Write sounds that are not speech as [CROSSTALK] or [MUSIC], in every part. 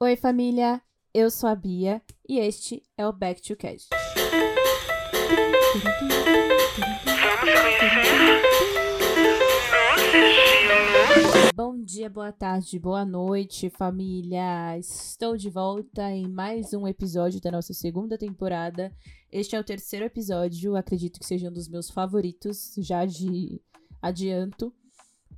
Oi, família! Eu sou a Bia e este é o Back to Cash. Bom dia, boa tarde, boa noite, família! Estou de volta em mais um episódio da nossa segunda temporada. Este é o terceiro episódio, acredito que seja um dos meus favoritos, já de adianto,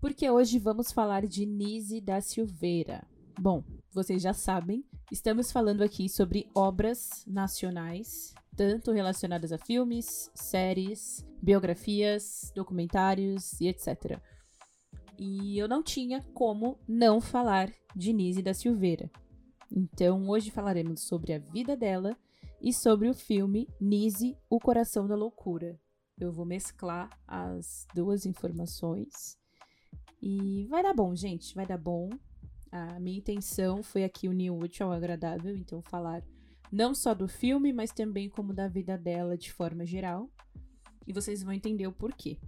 porque hoje vamos falar de Nise da Silveira. Bom, vocês já sabem, estamos falando aqui sobre obras nacionais, tanto relacionadas a filmes, séries, biografias, documentários e etc. E eu não tinha como não falar de Nise da Silveira. Então, hoje falaremos sobre a vida dela e sobre o filme Nise, O Coração da Loucura. Eu vou mesclar as duas informações e vai dar bom, gente, vai dar bom. A minha intenção foi aqui unir o útil ao agradável, então falar não só do filme, mas também como da vida dela de forma geral. E vocês vão entender o porquê.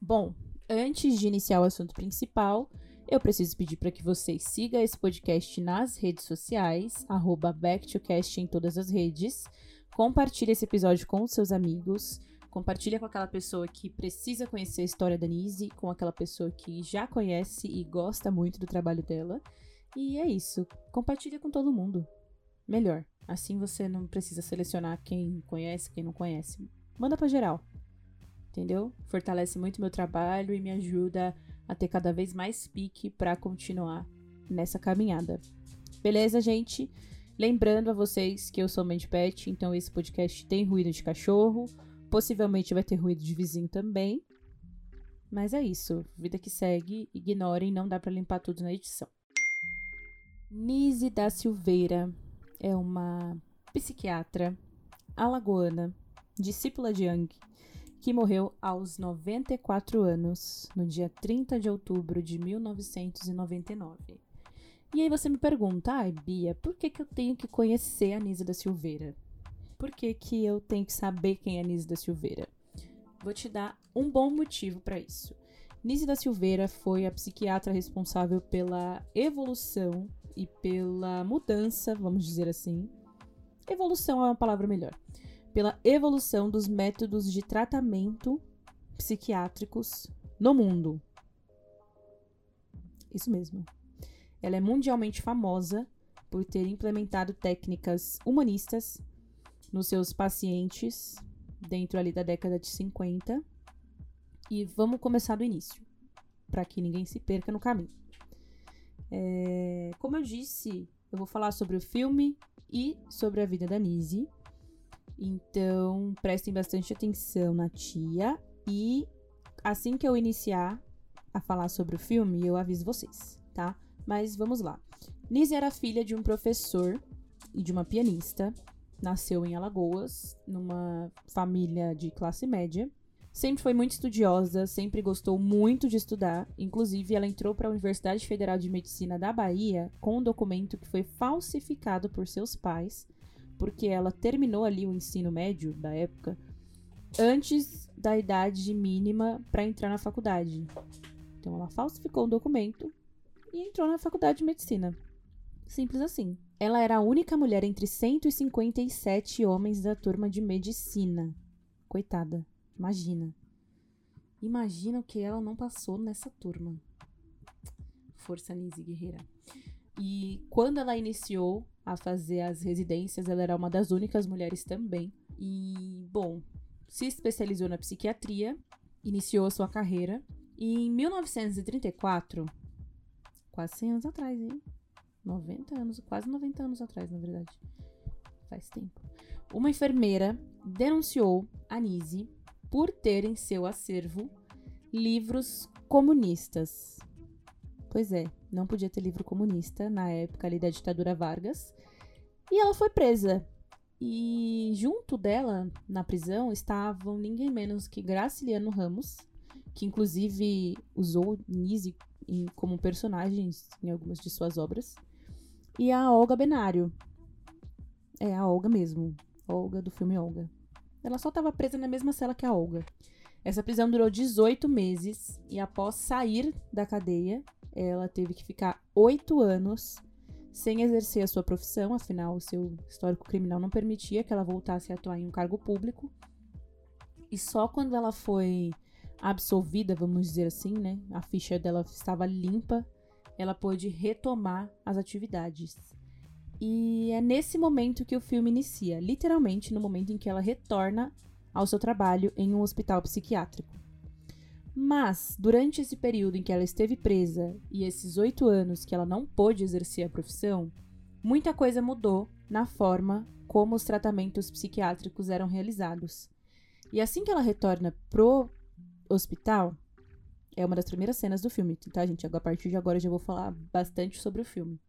Bom, antes de iniciar o assunto principal, eu preciso pedir para que vocês sigam esse podcast nas redes sociais, BackToCast em todas as redes. Compartilhe esse episódio com seus amigos. Compartilha com aquela pessoa que precisa conhecer a história da Nise, com aquela pessoa que já conhece e gosta muito do trabalho dela. E é isso. Compartilha com todo mundo. Melhor. Assim você não precisa selecionar quem conhece, quem não conhece. Manda para geral. Entendeu? Fortalece muito meu trabalho e me ajuda a ter cada vez mais pique para continuar nessa caminhada. Beleza, gente? Lembrando a vocês que eu sou Mandy Pet, então esse podcast tem ruído de cachorro. Possivelmente vai ter ruído de vizinho também. Mas é isso. Vida que segue. Ignorem, não dá para limpar tudo na edição. Nise da Silveira é uma psiquiatra alagoana, discípula de Young, que morreu aos 94 anos, no dia 30 de outubro de 1999. E aí você me pergunta, ai Bia, por que, que eu tenho que conhecer a Nise da Silveira? Por que, que eu tenho que saber quem é Nise da Silveira? Vou te dar um bom motivo para isso. Nise da Silveira foi a psiquiatra responsável pela evolução e pela mudança, vamos dizer assim. Evolução é uma palavra melhor. Pela evolução dos métodos de tratamento psiquiátricos no mundo. Isso mesmo. Ela é mundialmente famosa por ter implementado técnicas humanistas nos seus pacientes dentro ali da década de 50. E vamos começar do início, para que ninguém se perca no caminho. É, como eu disse, eu vou falar sobre o filme e sobre a vida da Nise. Então, prestem bastante atenção na tia. E assim que eu iniciar a falar sobre o filme, eu aviso vocês, tá? Mas vamos lá. Nise era filha de um professor e de uma pianista nasceu em Alagoas, numa família de classe média. Sempre foi muito estudiosa, sempre gostou muito de estudar. Inclusive, ela entrou para a Universidade Federal de Medicina da Bahia com um documento que foi falsificado por seus pais, porque ela terminou ali o ensino médio da época antes da idade mínima para entrar na faculdade. Então, ela falsificou o documento e entrou na faculdade de medicina. Simples assim. Ela era a única mulher entre 157 homens da turma de medicina. Coitada, imagina. Imagina o que ela não passou nessa turma. Força Nise Guerreira. E quando ela iniciou a fazer as residências, ela era uma das únicas mulheres também. E, bom, se especializou na psiquiatria, iniciou a sua carreira. E em 1934, quase 100 anos atrás, hein? 90 anos, quase 90 anos atrás, na verdade. Faz tempo. Uma enfermeira denunciou a Nise por ter em seu acervo livros comunistas. Pois é, não podia ter livro comunista na época ali da ditadura Vargas. E ela foi presa. E junto dela, na prisão, estavam ninguém menos que Graciliano Ramos, que inclusive usou Nise como personagens em algumas de suas obras e a Olga Benário. É, a Olga mesmo. Olga do filme Olga. Ela só estava presa na mesma cela que a Olga. Essa prisão durou 18 meses e após sair da cadeia, ela teve que ficar oito anos sem exercer a sua profissão, afinal, o seu histórico criminal não permitia que ela voltasse a atuar em um cargo público. E só quando ela foi absolvida, vamos dizer assim, né? A ficha dela estava limpa, ela pôde retomar as atividades. E é nesse momento que o filme inicia, literalmente no momento em que ela retorna ao seu trabalho em um hospital psiquiátrico. Mas, durante esse período em que ela esteve presa e esses oito anos que ela não pôde exercer a profissão, muita coisa mudou na forma como os tratamentos psiquiátricos eram realizados. E assim que ela retorna pro hospital, é uma das primeiras cenas do filme, tá, gente? A partir de agora eu já vou falar bastante sobre o filme.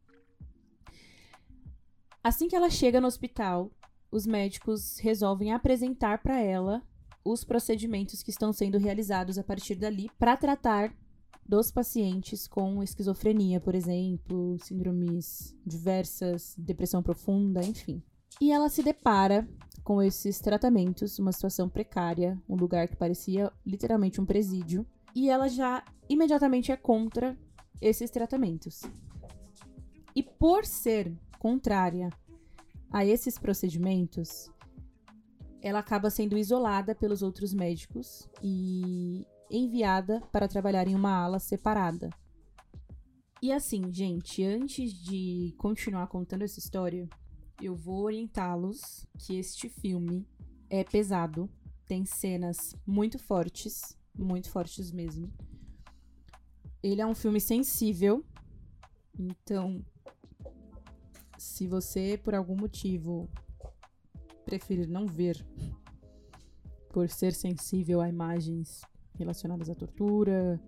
Assim que ela chega no hospital, os médicos resolvem apresentar para ela os procedimentos que estão sendo realizados a partir dali para tratar dos pacientes com esquizofrenia, por exemplo, síndromes diversas, depressão profunda, enfim. E ela se depara com esses tratamentos, uma situação precária, um lugar que parecia literalmente um presídio, e ela já imediatamente é contra esses tratamentos. E por ser contrária a esses procedimentos, ela acaba sendo isolada pelos outros médicos e enviada para trabalhar em uma ala separada. E assim, gente, antes de continuar contando essa história, eu vou orientá-los que este filme é pesado, tem cenas muito fortes, muito fortes mesmo. Ele é um filme sensível, então se você por algum motivo preferir não ver por ser sensível a imagens relacionadas à tortura,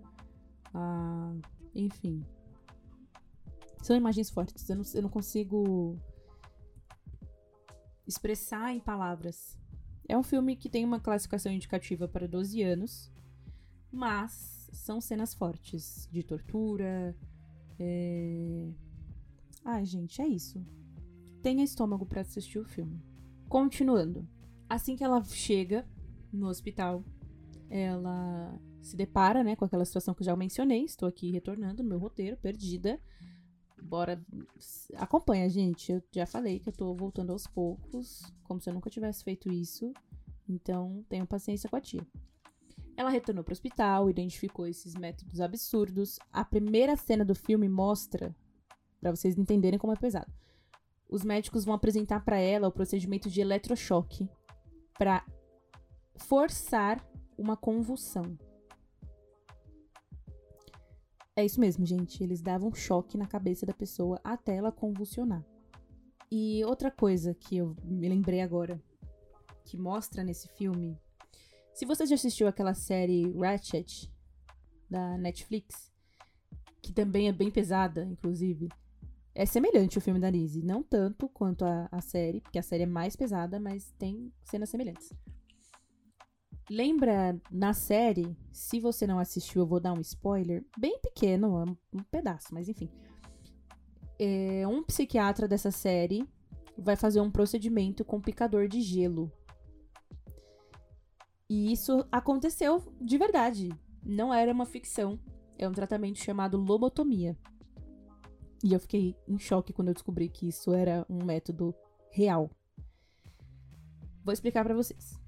a. enfim. São imagens fortes. Eu não, eu não consigo expressar em palavras. É um filme que tem uma classificação indicativa para 12 anos, mas são cenas fortes de tortura. É... Ai, gente, é isso. Tenha estômago para assistir o filme. Continuando. Assim que ela chega no hospital, ela se depara, né, com aquela situação que eu já mencionei. Estou aqui retornando no meu roteiro, perdida. Bora. Acompanha, gente. Eu já falei que eu tô voltando aos poucos, como se eu nunca tivesse feito isso. Então, tenham paciência com a tia. Ela retornou para o hospital, identificou esses métodos absurdos. A primeira cena do filme mostra, para vocês entenderem como é pesado os médicos vão apresentar para ela o procedimento de eletrochoque para forçar uma convulsão. É isso mesmo, gente. Eles davam choque na cabeça da pessoa até ela convulsionar. E outra coisa que eu me lembrei agora, que mostra nesse filme. Se você já assistiu aquela série Ratchet da Netflix, que também é bem pesada, inclusive, é semelhante o filme da Lizzie. Não tanto quanto a, a série, porque a série é mais pesada, mas tem cenas semelhantes. Lembra na série, se você não assistiu, eu vou dar um spoiler, bem pequeno, um, um pedaço, mas enfim. É, um psiquiatra dessa série vai fazer um procedimento com picador de gelo. E isso aconteceu de verdade. Não era uma ficção. É um tratamento chamado lobotomia. E eu fiquei em choque quando eu descobri que isso era um método real. Vou explicar para vocês.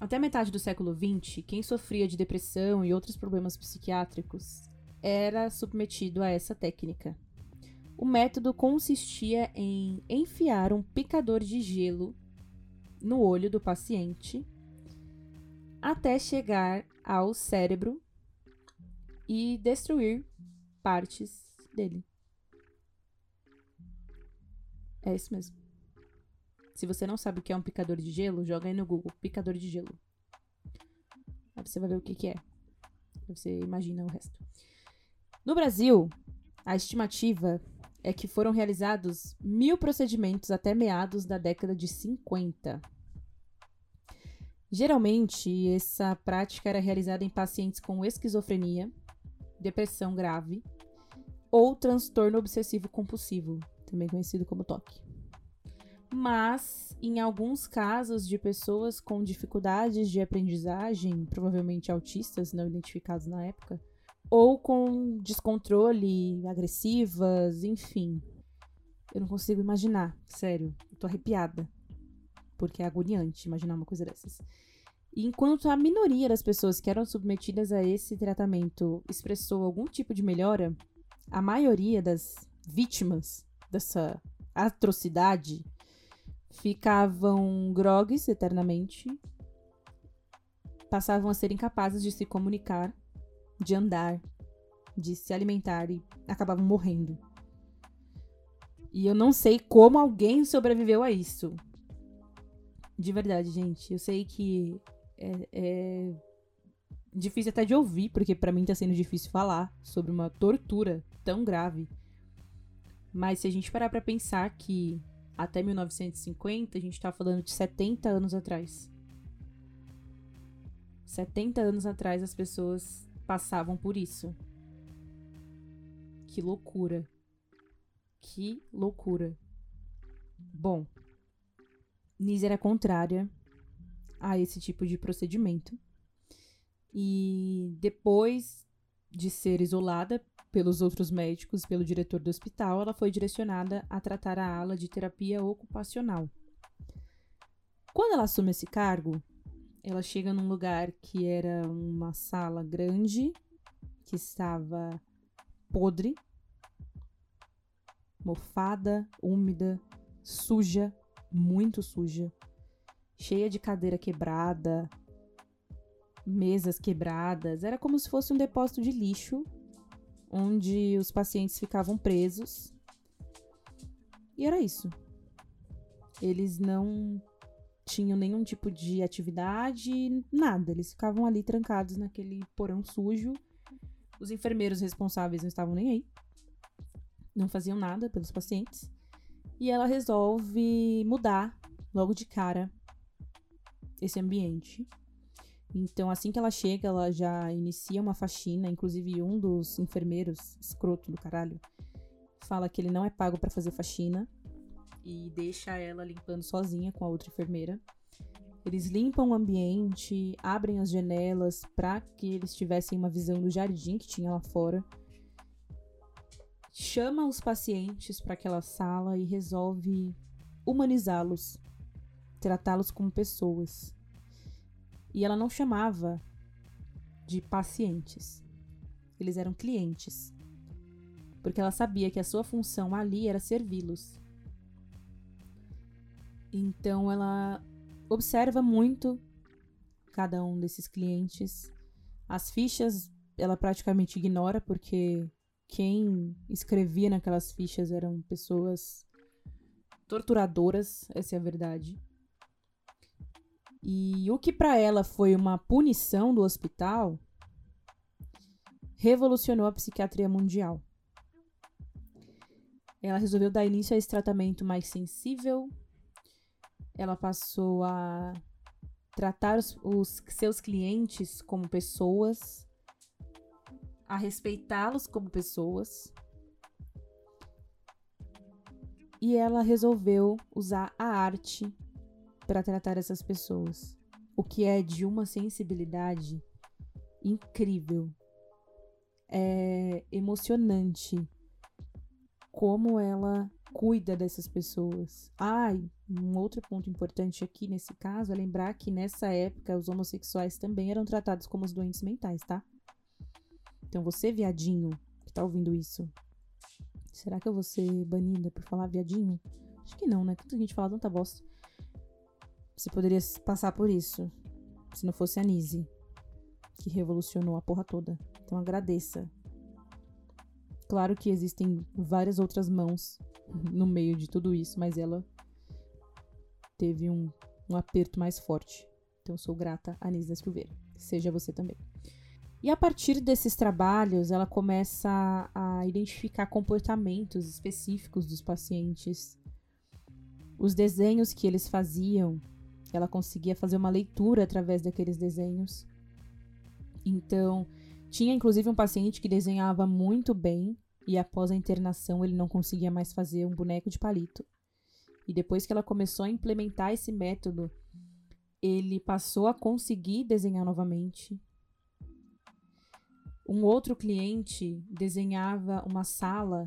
Até metade do século XX, quem sofria de depressão e outros problemas psiquiátricos era submetido a essa técnica. O método consistia em enfiar um picador de gelo no olho do paciente até chegar ao cérebro e destruir partes dele. É isso mesmo. Se você não sabe o que é um picador de gelo, joga aí no Google, picador de gelo. Aí você vai ver o que, que é. Você imagina o resto. No Brasil, a estimativa é que foram realizados mil procedimentos até meados da década de 50. Geralmente, essa prática era realizada em pacientes com esquizofrenia, depressão grave ou transtorno obsessivo compulsivo, também conhecido como toque. Mas, em alguns casos de pessoas com dificuldades de aprendizagem, provavelmente autistas não identificados na época, ou com descontrole, agressivas, enfim. Eu não consigo imaginar, sério. Eu tô arrepiada. Porque é agoniante imaginar uma coisa dessas. Enquanto a minoria das pessoas que eram submetidas a esse tratamento expressou algum tipo de melhora, a maioria das vítimas dessa atrocidade ficavam grogues eternamente, passavam a ser incapazes de se comunicar, de andar, de se alimentar e acabavam morrendo. E eu não sei como alguém sobreviveu a isso. De verdade, gente. Eu sei que é, é difícil até de ouvir, porque para mim tá sendo difícil falar sobre uma tortura tão grave. Mas se a gente parar para pensar que até 1950 a gente tá falando de 70 anos atrás. 70 anos atrás as pessoas passavam por isso. Que loucura. Que loucura. Bom, Nise era contrária a esse tipo de procedimento. E depois de ser isolada pelos outros médicos, pelo diretor do hospital, ela foi direcionada a tratar a ala de terapia ocupacional. Quando ela assume esse cargo, ela chega num lugar que era uma sala grande, que estava podre, mofada, úmida, suja, muito suja, cheia de cadeira quebrada, mesas quebradas. Era como se fosse um depósito de lixo onde os pacientes ficavam presos. E era isso. Eles não tinham nenhum tipo de atividade, nada. Eles ficavam ali trancados naquele porão sujo. Os enfermeiros responsáveis não estavam nem aí. Não faziam nada pelos pacientes. E ela resolve mudar logo de cara esse ambiente. Então, assim que ela chega, ela já inicia uma faxina. Inclusive, um dos enfermeiros, escroto do caralho, fala que ele não é pago para fazer faxina e deixa ela limpando sozinha com a outra enfermeira. Eles limpam o ambiente, abrem as janelas para que eles tivessem uma visão do jardim que tinha lá fora. Chama os pacientes para aquela sala e resolve humanizá-los, tratá-los como pessoas. E ela não chamava de pacientes. Eles eram clientes. Porque ela sabia que a sua função ali era servi-los. Então ela observa muito cada um desses clientes. As fichas ela praticamente ignora porque quem escrevia naquelas fichas eram pessoas torturadoras, essa é a verdade. E o que para ela foi uma punição do hospital revolucionou a psiquiatria mundial. Ela resolveu dar início a esse tratamento mais sensível ela passou a tratar os, os seus clientes como pessoas, a respeitá-los como pessoas. E ela resolveu usar a arte para tratar essas pessoas, o que é de uma sensibilidade incrível. É emocionante como ela cuida dessas pessoas. Ah, um outro ponto importante aqui nesse caso é lembrar que nessa época os homossexuais também eram tratados como os doentes mentais, tá? Então você, viadinho, que tá ouvindo isso, será que eu vou ser banida por falar viadinho? Acho que não, né? Tanta gente fala tanta bosta. Você poderia passar por isso se não fosse a Nise, que revolucionou a porra toda. Então agradeça Claro que existem várias outras mãos [LAUGHS] no meio de tudo isso, mas ela teve um, um aperto mais forte. Então, sou grata a Anísia Silveira. Seja você também. E a partir desses trabalhos, ela começa a identificar comportamentos específicos dos pacientes. Os desenhos que eles faziam, ela conseguia fazer uma leitura através daqueles desenhos. Então, tinha inclusive um paciente que desenhava muito bem e após a internação ele não conseguia mais fazer um boneco de palito. E depois que ela começou a implementar esse método, ele passou a conseguir desenhar novamente. Um outro cliente desenhava uma sala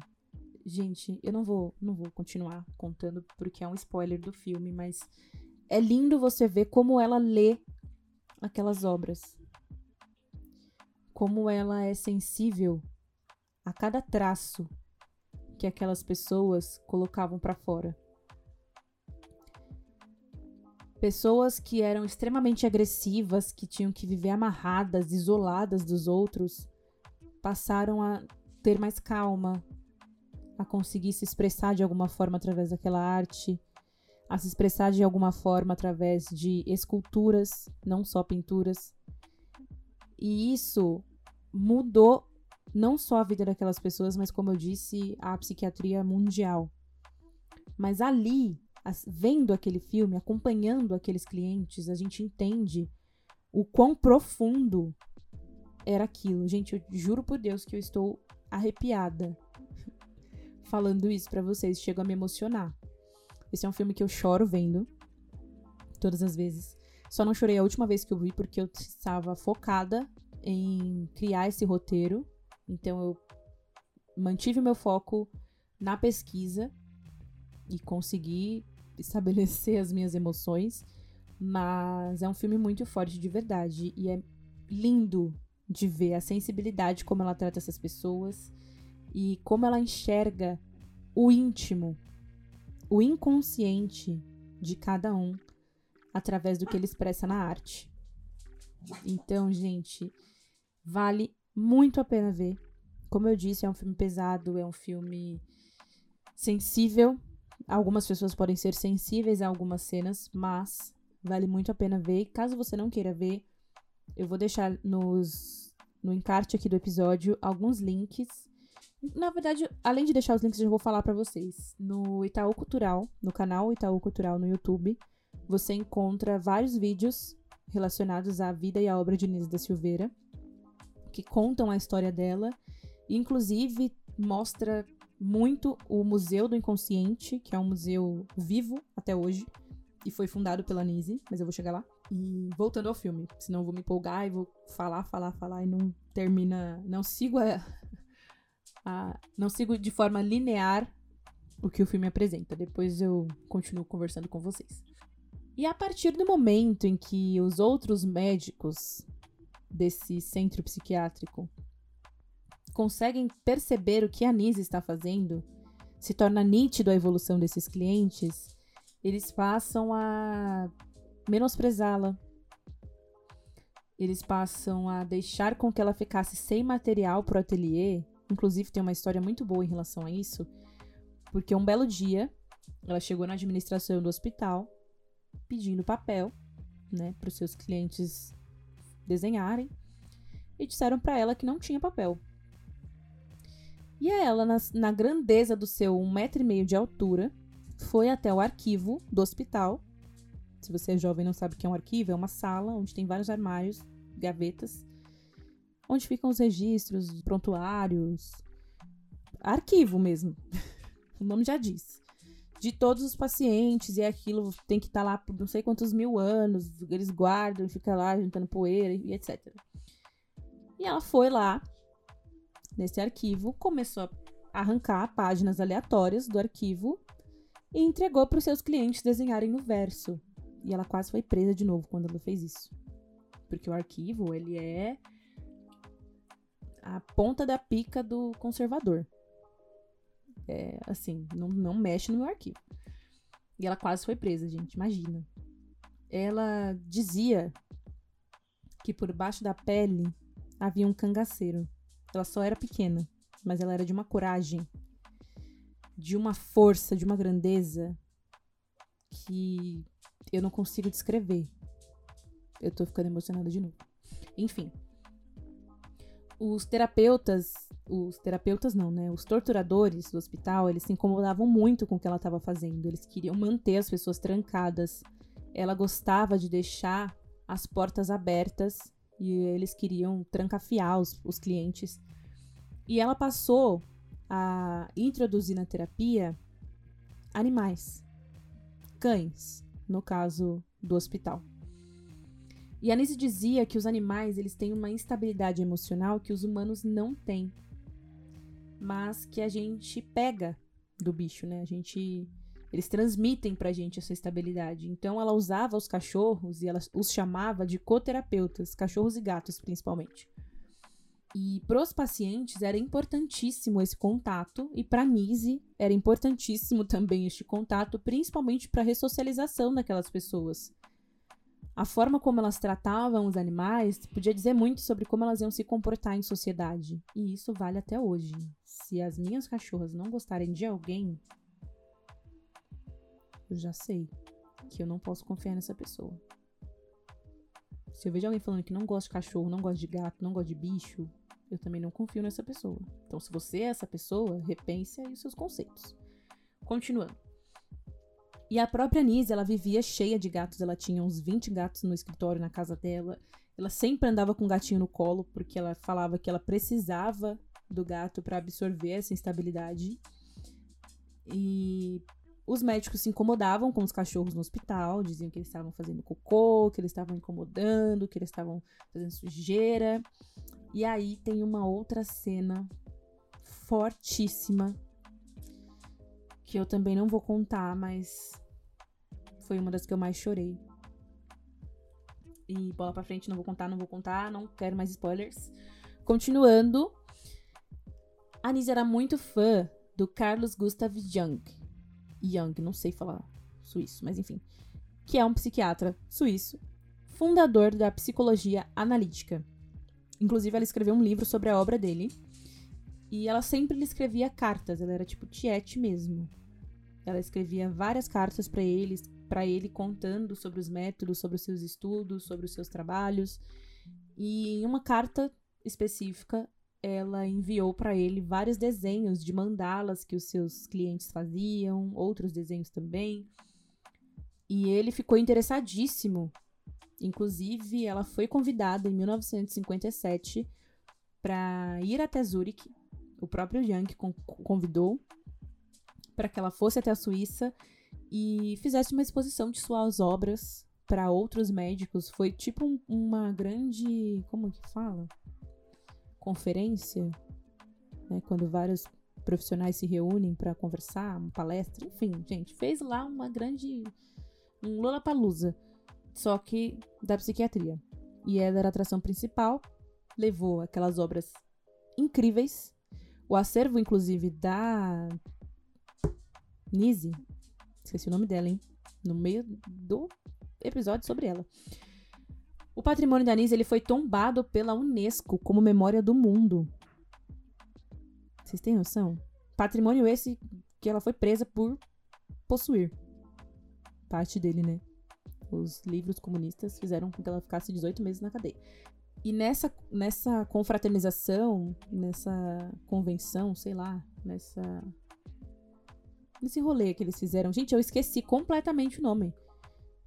gente, eu não vou, não vou continuar contando porque é um spoiler do filme, mas é lindo você ver como ela lê aquelas obras. Como ela é sensível a cada traço que aquelas pessoas colocavam para fora. Pessoas que eram extremamente agressivas, que tinham que viver amarradas, isoladas dos outros, passaram a ter mais calma, a conseguir se expressar de alguma forma através daquela arte, a se expressar de alguma forma através de esculturas, não só pinturas. E isso mudou não só a vida daquelas pessoas, mas como eu disse, a psiquiatria mundial. Mas ali, vendo aquele filme, acompanhando aqueles clientes, a gente entende o quão profundo era aquilo. Gente, eu juro por Deus que eu estou arrepiada [LAUGHS] falando isso para vocês, chego a me emocionar. Esse é um filme que eu choro vendo todas as vezes. Só não chorei a última vez que eu vi porque eu estava focada em criar esse roteiro. Então eu mantive meu foco na pesquisa e consegui estabelecer as minhas emoções. Mas é um filme muito forte de verdade e é lindo de ver a sensibilidade como ela trata essas pessoas e como ela enxerga o íntimo, o inconsciente de cada um através do que ele expressa na arte. Então, gente, vale muito a pena ver. Como eu disse, é um filme pesado, é um filme sensível. Algumas pessoas podem ser sensíveis a algumas cenas, mas vale muito a pena ver. Caso você não queira ver, eu vou deixar nos, no encarte aqui do episódio alguns links na verdade, além de deixar os links, eu vou falar para vocês. No Itaú Cultural, no canal Itaú Cultural no YouTube, você encontra vários vídeos relacionados à vida e à obra de Inês da Silveira, que contam a história dela, inclusive mostra muito o Museu do Inconsciente, que é um museu vivo até hoje, e foi fundado pela Nise, mas eu vou chegar lá. E voltando ao filme, senão vou me empolgar e vou falar, falar, falar e não termina, não sigo a, a, não sigo de forma linear o que o filme apresenta. Depois eu continuo conversando com vocês. E a partir do momento em que os outros médicos desse centro psiquiátrico conseguem perceber o que a Nise está fazendo, se torna nítido a evolução desses clientes, eles passam a menosprezá-la. Eles passam a deixar com que ela ficasse sem material para o ateliê Inclusive, tem uma história muito boa em relação a isso, porque um belo dia ela chegou na administração do hospital pedindo papel, né, para os seus clientes desenharem, e disseram para ela que não tinha papel. E ela, na, na grandeza do seu um metro e meio de altura, foi até o arquivo do hospital. Se você é jovem e não sabe o que é um arquivo, é uma sala onde tem vários armários, gavetas, onde ficam os registros, prontuários, arquivo mesmo. [LAUGHS] o nome já diz. De todos os pacientes, e aquilo tem que estar tá lá por não sei quantos mil anos, eles guardam, fica lá juntando poeira e etc. E ela foi lá, nesse arquivo, começou a arrancar páginas aleatórias do arquivo e entregou para os seus clientes desenharem no verso. E ela quase foi presa de novo quando ela fez isso. Porque o arquivo, ele é a ponta da pica do conservador. É, assim, não, não mexe no meu arquivo. E ela quase foi presa, gente, imagina. Ela dizia que por baixo da pele havia um cangaceiro. Ela só era pequena, mas ela era de uma coragem, de uma força, de uma grandeza que eu não consigo descrever. Eu tô ficando emocionada de novo. Enfim, os terapeutas, os terapeutas não, né? Os torturadores do hospital, eles se incomodavam muito com o que ela estava fazendo. Eles queriam manter as pessoas trancadas. Ela gostava de deixar as portas abertas e eles queriam trancafiar os, os clientes. E ela passou a introduzir na terapia animais, cães, no caso do hospital. E a Nise dizia que os animais eles têm uma instabilidade emocional que os humanos não têm. mas que a gente pega do bicho, né? A gente eles transmitem pra gente essa estabilidade. Então ela usava os cachorros e ela os chamava de coterapeutas, cachorros e gatos principalmente. E para os pacientes era importantíssimo esse contato e para Nise era importantíssimo [LAUGHS] também este contato, principalmente para a ressocialização daquelas pessoas. A forma como elas tratavam os animais podia dizer muito sobre como elas iam se comportar em sociedade. E isso vale até hoje. Se as minhas cachorras não gostarem de alguém, eu já sei que eu não posso confiar nessa pessoa. Se eu vejo alguém falando que não gosta de cachorro, não gosta de gato, não gosta de bicho, eu também não confio nessa pessoa. Então, se você é essa pessoa, repense aí os seus conceitos. Continuando. E a própria Nise, ela vivia cheia de gatos, ela tinha uns 20 gatos no escritório na casa dela. Ela sempre andava com o gatinho no colo, porque ela falava que ela precisava do gato para absorver essa instabilidade. E os médicos se incomodavam com os cachorros no hospital, diziam que eles estavam fazendo cocô, que eles estavam incomodando, que eles estavam fazendo sujeira. E aí tem uma outra cena fortíssima que eu também não vou contar, mas foi uma das que eu mais chorei. E bola pra frente, não vou contar, não vou contar, não quero mais spoilers. Continuando, a era muito fã do Carlos Gustav Jung. Jung, não sei falar suíço, mas enfim. Que é um psiquiatra suíço, fundador da psicologia analítica. Inclusive, ela escreveu um livro sobre a obra dele. E ela sempre lhe escrevia cartas, ela era tipo tiete mesmo. Ela escrevia várias cartas para ele, para ele contando sobre os métodos, sobre os seus estudos, sobre os seus trabalhos. E em uma carta específica, ela enviou para ele vários desenhos de mandalas que os seus clientes faziam, outros desenhos também. E ele ficou interessadíssimo. Inclusive, ela foi convidada em 1957 para ir até Zurique. O próprio Young convidou para que ela fosse até a Suíça e fizesse uma exposição de suas obras para outros médicos. Foi tipo um, uma grande. Como que fala? Conferência, né? Quando vários profissionais se reúnem para conversar, uma palestra, enfim, gente, fez lá uma grande. um Lollapalooza, só que da psiquiatria. E ela era a atração principal, levou aquelas obras incríveis. O acervo, inclusive, da Nise. Esqueci o nome dela, hein? No meio do episódio sobre ela. O patrimônio da Nise ele foi tombado pela Unesco como memória do mundo. Vocês têm noção? Patrimônio esse que ela foi presa por possuir. Parte dele, né? Os livros comunistas fizeram com que ela ficasse 18 meses na cadeia. E nessa, nessa confraternização, nessa convenção, sei lá, nessa nesse rolê que eles fizeram. Gente, eu esqueci completamente o nome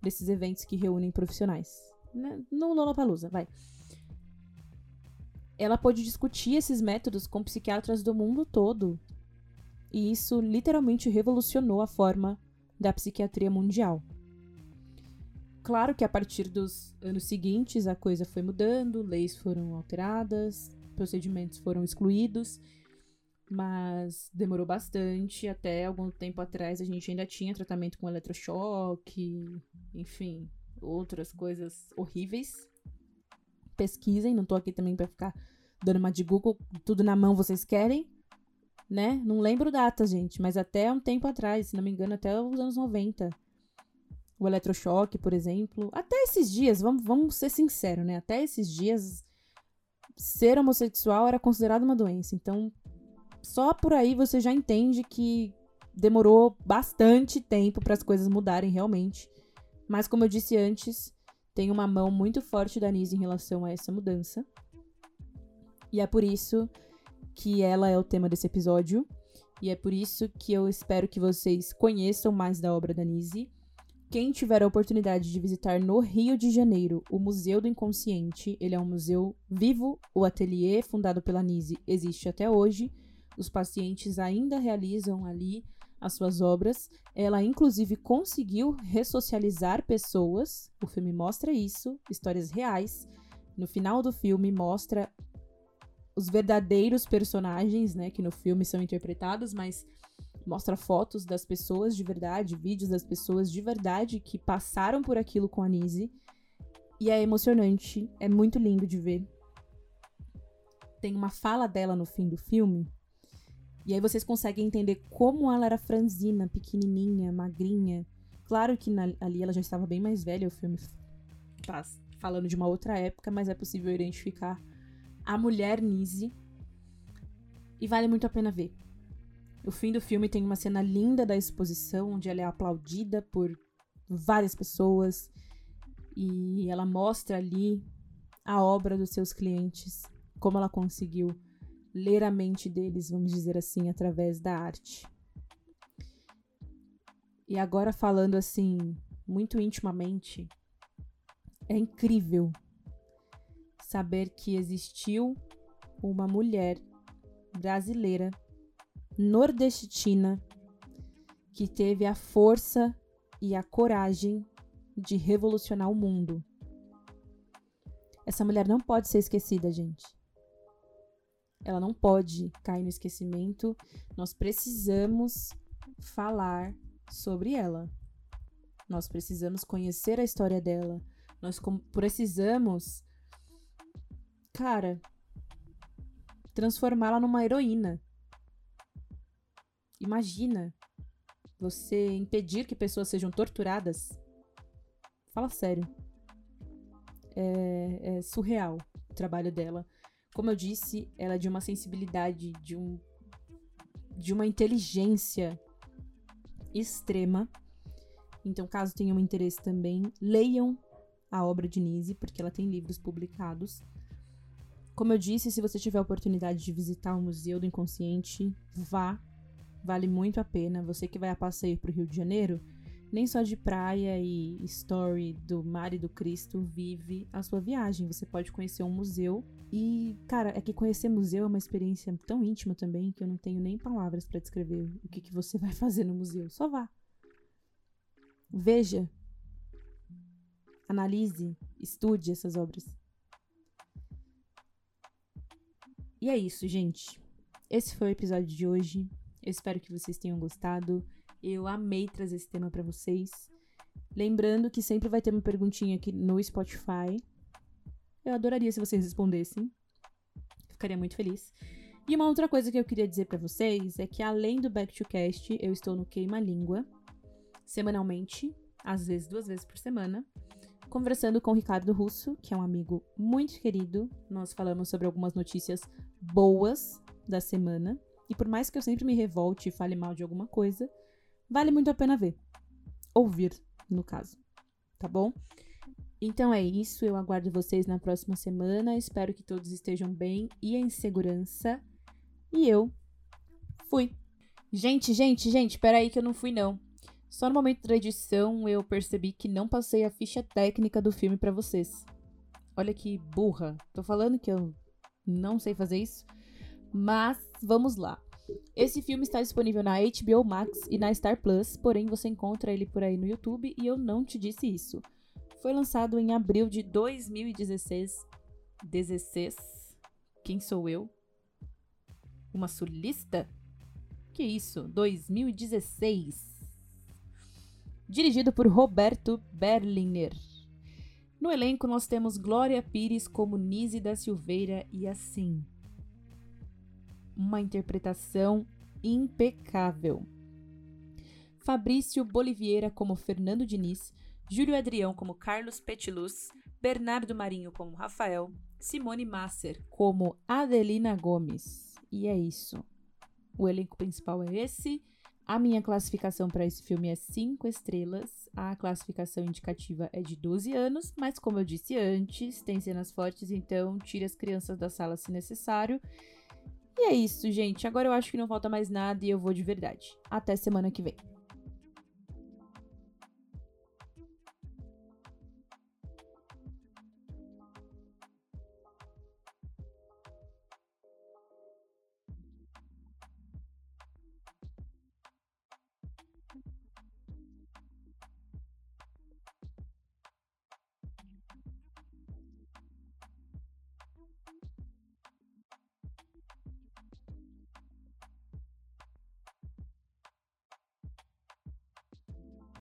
desses eventos que reúnem profissionais. Né? No Lollapalooza, vai. Ela pôde discutir esses métodos com psiquiatras do mundo todo. E isso literalmente revolucionou a forma da psiquiatria mundial. Claro que a partir dos anos seguintes a coisa foi mudando, leis foram alteradas, procedimentos foram excluídos mas demorou bastante. Até algum tempo atrás a gente ainda tinha tratamento com eletrochoque, enfim, outras coisas horríveis. Pesquisem, não tô aqui também para ficar dando uma de Google, tudo na mão vocês querem, né? Não lembro data, gente, mas até um tempo atrás, se não me engano, até os anos 90. O eletrochoque, por exemplo. Até esses dias, vamos, vamos ser sinceros, né? Até esses dias, ser homossexual era considerado uma doença. Então, só por aí você já entende que demorou bastante tempo para as coisas mudarem realmente. Mas como eu disse antes, tem uma mão muito forte da Nise em relação a essa mudança. E é por isso que ela é o tema desse episódio. E é por isso que eu espero que vocês conheçam mais da obra da Nise. Quem tiver a oportunidade de visitar no Rio de Janeiro o Museu do Inconsciente, ele é um museu vivo. O ateliê, fundado pela Nise, existe até hoje os pacientes ainda realizam ali as suas obras. Ela, inclusive, conseguiu ressocializar pessoas. O filme mostra isso, histórias reais. No final do filme, mostra os verdadeiros personagens, né, que no filme são interpretados, mas mostra fotos das pessoas de verdade, vídeos das pessoas de verdade que passaram por aquilo com a Nise. E é emocionante, é muito lindo de ver. Tem uma fala dela no fim do filme. E aí vocês conseguem entender como ela era franzina, pequenininha, magrinha. Claro que na, ali ela já estava bem mais velha, o filme tá falando de uma outra época, mas é possível identificar a mulher Nise. E vale muito a pena ver. O fim do filme tem uma cena linda da exposição, onde ela é aplaudida por várias pessoas e ela mostra ali a obra dos seus clientes, como ela conseguiu ler a mente deles, vamos dizer assim, através da arte. E agora falando assim, muito intimamente, é incrível saber que existiu uma mulher brasileira nordestina que teve a força e a coragem de revolucionar o mundo. Essa mulher não pode ser esquecida, gente. Ela não pode cair no esquecimento. Nós precisamos falar sobre ela. Nós precisamos conhecer a história dela. Nós precisamos, cara, transformá-la numa heroína. Imagina você impedir que pessoas sejam torturadas. Fala sério. É, é surreal o trabalho dela. Como eu disse, ela é de uma sensibilidade, de um de uma inteligência extrema. Então, caso tenham interesse também, leiam a obra de Nise, porque ela tem livros publicados. Como eu disse, se você tiver a oportunidade de visitar o Museu do Inconsciente, vá, Vale muito a pena. Você que vai a passeio pro Rio de Janeiro, nem só de praia e story do mar e do Cristo vive a sua viagem. Você pode conhecer um museu. E, cara, é que conhecer museu é uma experiência tão íntima também que eu não tenho nem palavras para descrever o que, que você [LAUGHS] vai fazer no museu. Só vá. Veja. Analise. Estude essas obras. E é isso, gente. Esse foi o episódio de hoje. Eu espero que vocês tenham gostado. Eu amei trazer esse tema para vocês. Lembrando que sempre vai ter uma perguntinha aqui no Spotify. Eu adoraria se vocês respondessem. Ficaria muito feliz. E uma outra coisa que eu queria dizer para vocês é que além do Back to Cast, eu estou no Queima Língua semanalmente, às vezes duas vezes por semana, conversando com o Ricardo Russo, que é um amigo muito querido. Nós falamos sobre algumas notícias boas da semana. E por mais que eu sempre me revolte e fale mal de alguma coisa, vale muito a pena ver. Ouvir, no caso. Tá bom? Então é isso. Eu aguardo vocês na próxima semana. Espero que todos estejam bem e em segurança. E eu fui. Gente, gente, gente, peraí que eu não fui não. Só no momento da edição eu percebi que não passei a ficha técnica do filme para vocês. Olha que burra. Tô falando que eu não sei fazer isso. Mas vamos lá. Esse filme está disponível na HBO Max e na Star Plus, porém você encontra ele por aí no YouTube e eu não te disse isso. Foi lançado em abril de 2016. 16. Quem sou eu? Uma sulista? Que isso? 2016. Dirigido por Roberto Berliner. No elenco nós temos Glória Pires como Nise da Silveira e assim uma interpretação impecável. Fabrício Boliviera como Fernando Diniz, Júlio Adrião como Carlos Petiluz, Bernardo Marinho como Rafael, Simone Masser como Adelina Gomes. E é isso. O elenco principal é esse. A minha classificação para esse filme é 5 estrelas. A classificação indicativa é de 12 anos, mas como eu disse antes, tem cenas fortes, então tire as crianças da sala se necessário. E é isso, gente. Agora eu acho que não falta mais nada e eu vou de verdade. Até semana que vem.